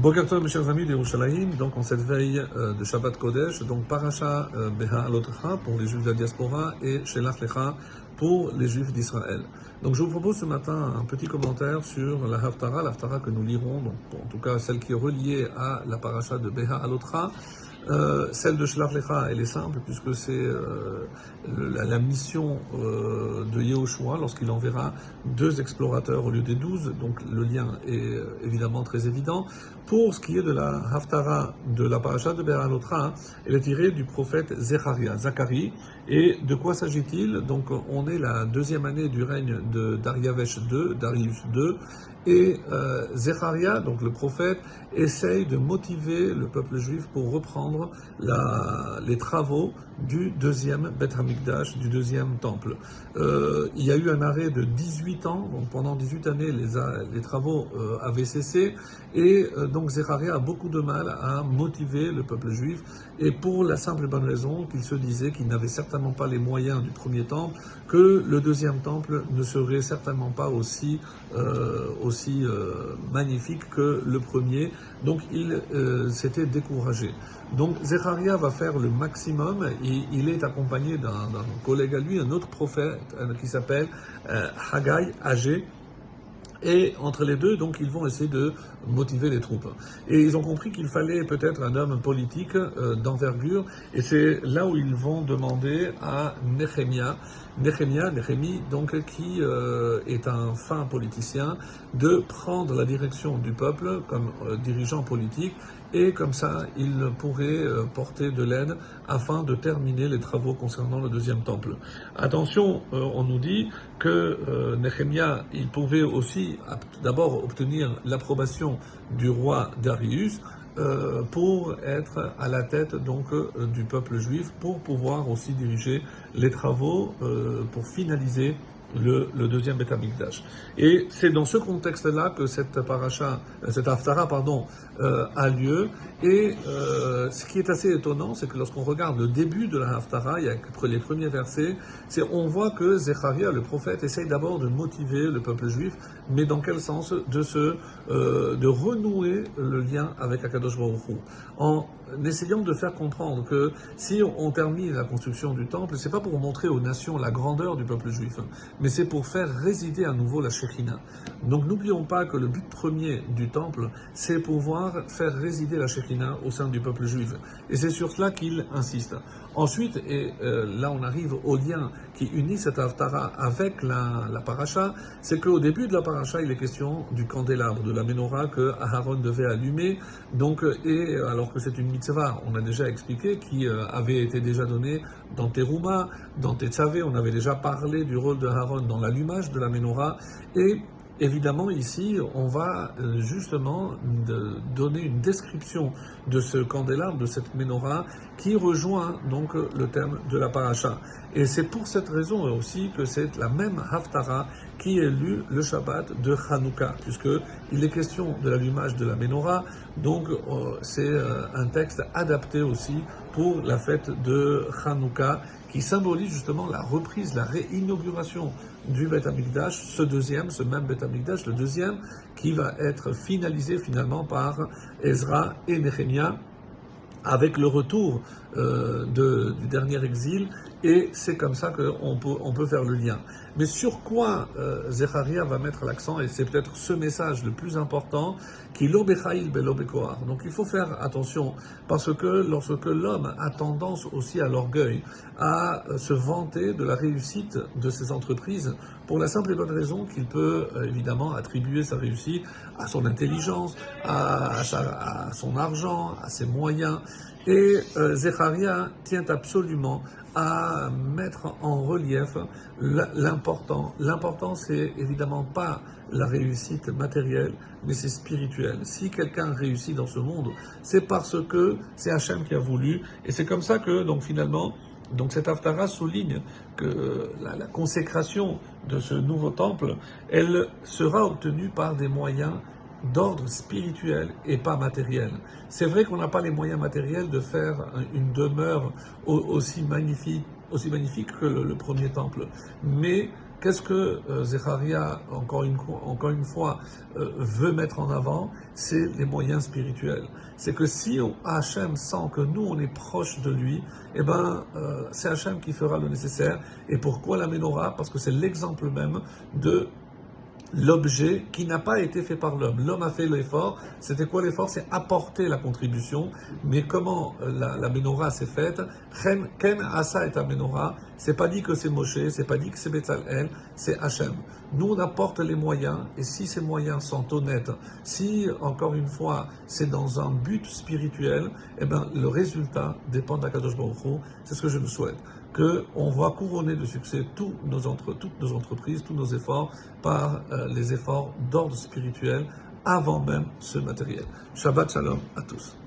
Bokertov, mes chers amis d'Yerushalayim, donc en cette veille euh, de Shabbat Kodesh, donc Paracha euh, Beha Alotcha pour les juifs de la diaspora et Shelach Lecha pour les juifs d'Israël. Donc je vous propose ce matin un petit commentaire sur la Haftara, la Haftara que nous lirons, donc en tout cas celle qui est reliée à la Paracha de Beha Alotra. Euh, celle de Shlach Lecha, elle est simple puisque c'est euh, la, mission euh, de Yehoshua lorsqu'il enverra deux explorateurs au lieu des douze. Donc le lien est évidemment très évident. Pour ce qui est de la Haftara de la paracha de Beranotra, elle est tirée du prophète Zecharia, Zacharie. Et de quoi s'agit-il? Donc on est la deuxième année du règne de Dariavesh II, Darius II, et Zecharia, donc le prophète, essaye de motiver le peuple juif pour reprendre les travaux du deuxième Beth Hamikdash, du deuxième temple. Euh, il y a eu un arrêt de 18 ans, donc pendant 18 années les, travaux euh, avaient cessé, et euh, donc Zecharia a beaucoup de mal à motiver le peuple juif, et pour la simple et bonne raison qu'il se disait qu'il n'avait certainement pas les moyens du premier temple, que le deuxième temple ne serait certainement pas aussi, aussi magnifique que le premier, donc il s'était découragé. Donc Zecharia va faire le maximum, et il est accompagné d'un collègue à lui, un autre prophète qui s'appelle euh, Haggai, âgé, et entre les deux, donc, ils vont essayer de motiver les troupes. Et ils ont compris qu'il fallait peut-être un homme politique euh, d'envergure. Et c'est là où ils vont demander à Nehemia, Nehemia, Nehemi, donc, qui euh, est un fin politicien, de prendre la direction du peuple comme euh, dirigeant politique. Et comme ça, il pourrait euh, porter de l'aide afin de terminer les travaux concernant le deuxième temple. Attention, euh, on nous dit que euh, Nehemia, il pouvait aussi d'abord obtenir l'approbation du roi Darius pour être à la tête donc du peuple juif, pour pouvoir aussi diriger les travaux, pour finaliser le, deuxième Beth Amikdash. Et c'est dans ce contexte-là que cette paracha, cette haftara, pardon, euh, a lieu. Et euh, ce qui est assez étonnant, c'est que lorsqu'on regarde le début de la haftara, il y a les premiers versets, c'est on voit que Zecharia, le prophète, essaye d'abord de motiver le peuple juif, mais dans quel sens? De se, euh, de renouer le lien avec Akadosh Baruch Hu, en essayant de faire comprendre que si on termine la construction du temple, c'est pas pour montrer aux nations la grandeur du peuple juif, mais c'est pour faire résider à nouveau la Shekhina. Donc n'oublions pas que le but premier du temple, c'est pouvoir faire résider la Shekhina au sein du peuple juif. Et c'est sur cela qu'il insiste. Ensuite, et euh, là on arrive au lien qui unit cette Haftara avec la, la paracha, c'est qu'au début de la paracha, il est question du candélabre, de la menorah que Aaron devait allumer, donc, et alors que c'est une mitzvah, on a déjà expliqué, qui euh, avait été déjà donnée dans Teruma, dans Tetzavé, on avait déjà parlé du rôle de Aaron dans l'allumage de la menorah, et Évidemment, ici, on va euh, justement donner une description de ce candélabre, de cette menorah, qui rejoint donc le thème de la paracha. Et c'est pour cette raison aussi que c'est la même Haftara qui est lue le Shabbat de Hanouka, puisqu'il est question de l'allumage de la menorah, donc euh, c'est euh, un texte adapté aussi pour la fête de Hanouka, qui symbolise justement la reprise, la réinauguration du Beth Amikdash, ce deuxième, ce même Beth Amikdash, le deuxième, qui va être finalisé finalement par Ezra et Nehemia avec le retour euh, du dernier exil, et c'est comme ça qu'on peut, on peut faire le lien. Mais sur quoi euh, Zecharia va mettre l'accent, et c'est peut-être ce message le plus important, qui l'obechaïl belobekoar. Donc il faut faire attention, parce que lorsque l'homme a tendance aussi à l'orgueil, à euh, se vanter de la réussite de ses entreprises, pour la simple et bonne raison qu'il peut euh, évidemment attribuer sa réussite à son intelligence, à son argent, à ses moyens, et euh, Zecharia tient absolument à mettre en relief l'important. L'important, c'est évidemment pas la réussite matérielle, mais c'est spirituel. Si quelqu'un réussit dans ce monde, c'est parce que c'est Hachem qui a voulu, et c'est comme ça que, donc finalement, donc cet Haftara souligne que la, la, consécration de ce nouveau temple, elle sera obtenue par des moyens d'ordre spirituel et pas matériel. C'est vrai qu'on n'a pas les moyens matériels de faire une demeure aussi magnifique, aussi magnifique que le, premier temple, mais Qu'est-ce que euh, Zecharia, encore une, encore une fois, euh, veut mettre en avant? C'est les moyens spirituels. C'est que si Hachem sent que nous, on est proche de lui, eh ben, euh, c'est Hachem qui fera le nécessaire. Et pourquoi la menorah? Parce que c'est l'exemple même de l'objet qui n'a pas été fait par l'homme. L'homme a fait l'effort. C'était quoi l'effort? C'est apporter la contribution. Mais comment euh, la, la menorah s'est faite? Ken Asa est un menorah. C'est pas dit que c'est Moshe, c'est pas dit que c'est Betzalel, c'est Hachem. Nous, on apporte les moyens, et si ces moyens sont honnêtes, si, encore une fois, c'est dans un but spirituel, eh ben, le résultat dépend d'Akadosh Baruch C'est ce que je nous souhaite qu'on voit couronner de succès toutes nos entreprises, tous nos efforts par euh, les efforts d'ordre spirituel avant même ce matériel. Shabbat Shalom à tous.